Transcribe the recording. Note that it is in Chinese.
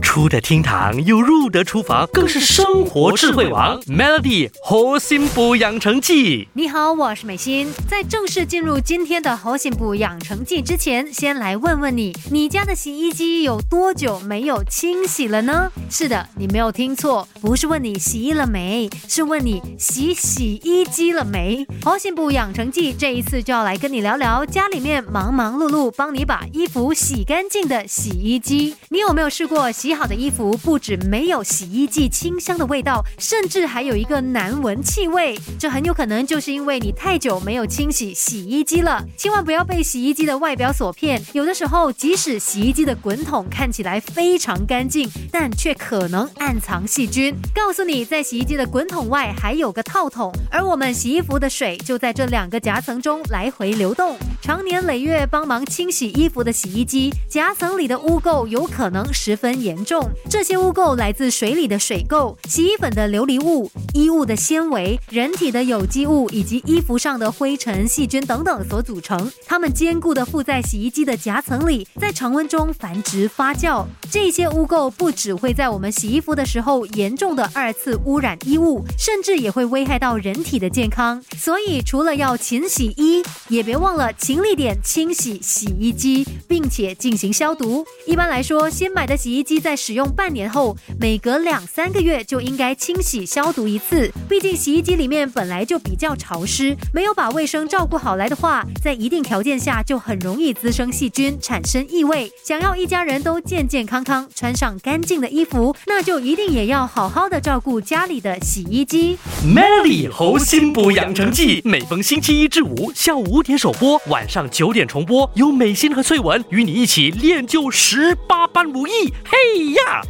出得厅堂又入得厨房，更是生活智慧王。Melody 核心补养成记，你好，我是美心。在正式进入今天的核心补养成记之前，先来问问你，你家的洗衣机有多久没有清洗了呢？是的，你没有听错，不是问你洗衣了没，是问你洗洗衣机了没。核心补养成记这一次就要来跟你聊聊家里面忙忙碌碌帮你把衣服洗干净的洗衣机。你有没有试过洗洗好的衣服不止没有洗衣剂清香的味道，甚至还有一个难闻气味？这很有可能就是因为你太久没有清洗洗衣机了。千万不要被洗衣机的外表所骗，有的时候即使洗衣机的滚筒看起来非常干净，但却可能暗藏细菌。告诉你，在洗衣机的滚筒外还有个套筒，而我们洗衣服的水就在这两个夹层中来回流动。常年累月帮忙清洗衣服的洗衣机夹层里的污垢有可能十分严重。这些污垢来自水里的水垢、洗衣粉的琉璃物、衣物的纤维、人体的有机物以及衣服上的灰尘、细菌等等所组成。它们坚固地附在洗衣机的夹层里，在常温中繁殖发酵。这些污垢不只会在我们洗衣服的时候严重的二次污染衣物，甚至也会危害到人体的健康。所以，除了要勤洗衣，也别忘了勤力点清洗洗衣机，并且进行消毒。一般来说，新买的洗衣机在使用半年后，每隔两三个月就应该清洗消毒一次。毕竟洗衣机里面本来就比较潮湿，没有把卫生照顾好来的话，在一定条件下就很容易滋生细菌，产生异味。想要一家人都健健康康，穿上干净的衣服，那就一定也要好好的照顾家里的洗衣机。Melody 猴心补养成记，每逢星期一至五下午五点首播，晚上九点重播，有美心和翠文与你一起练就十八般武艺。嘿呀！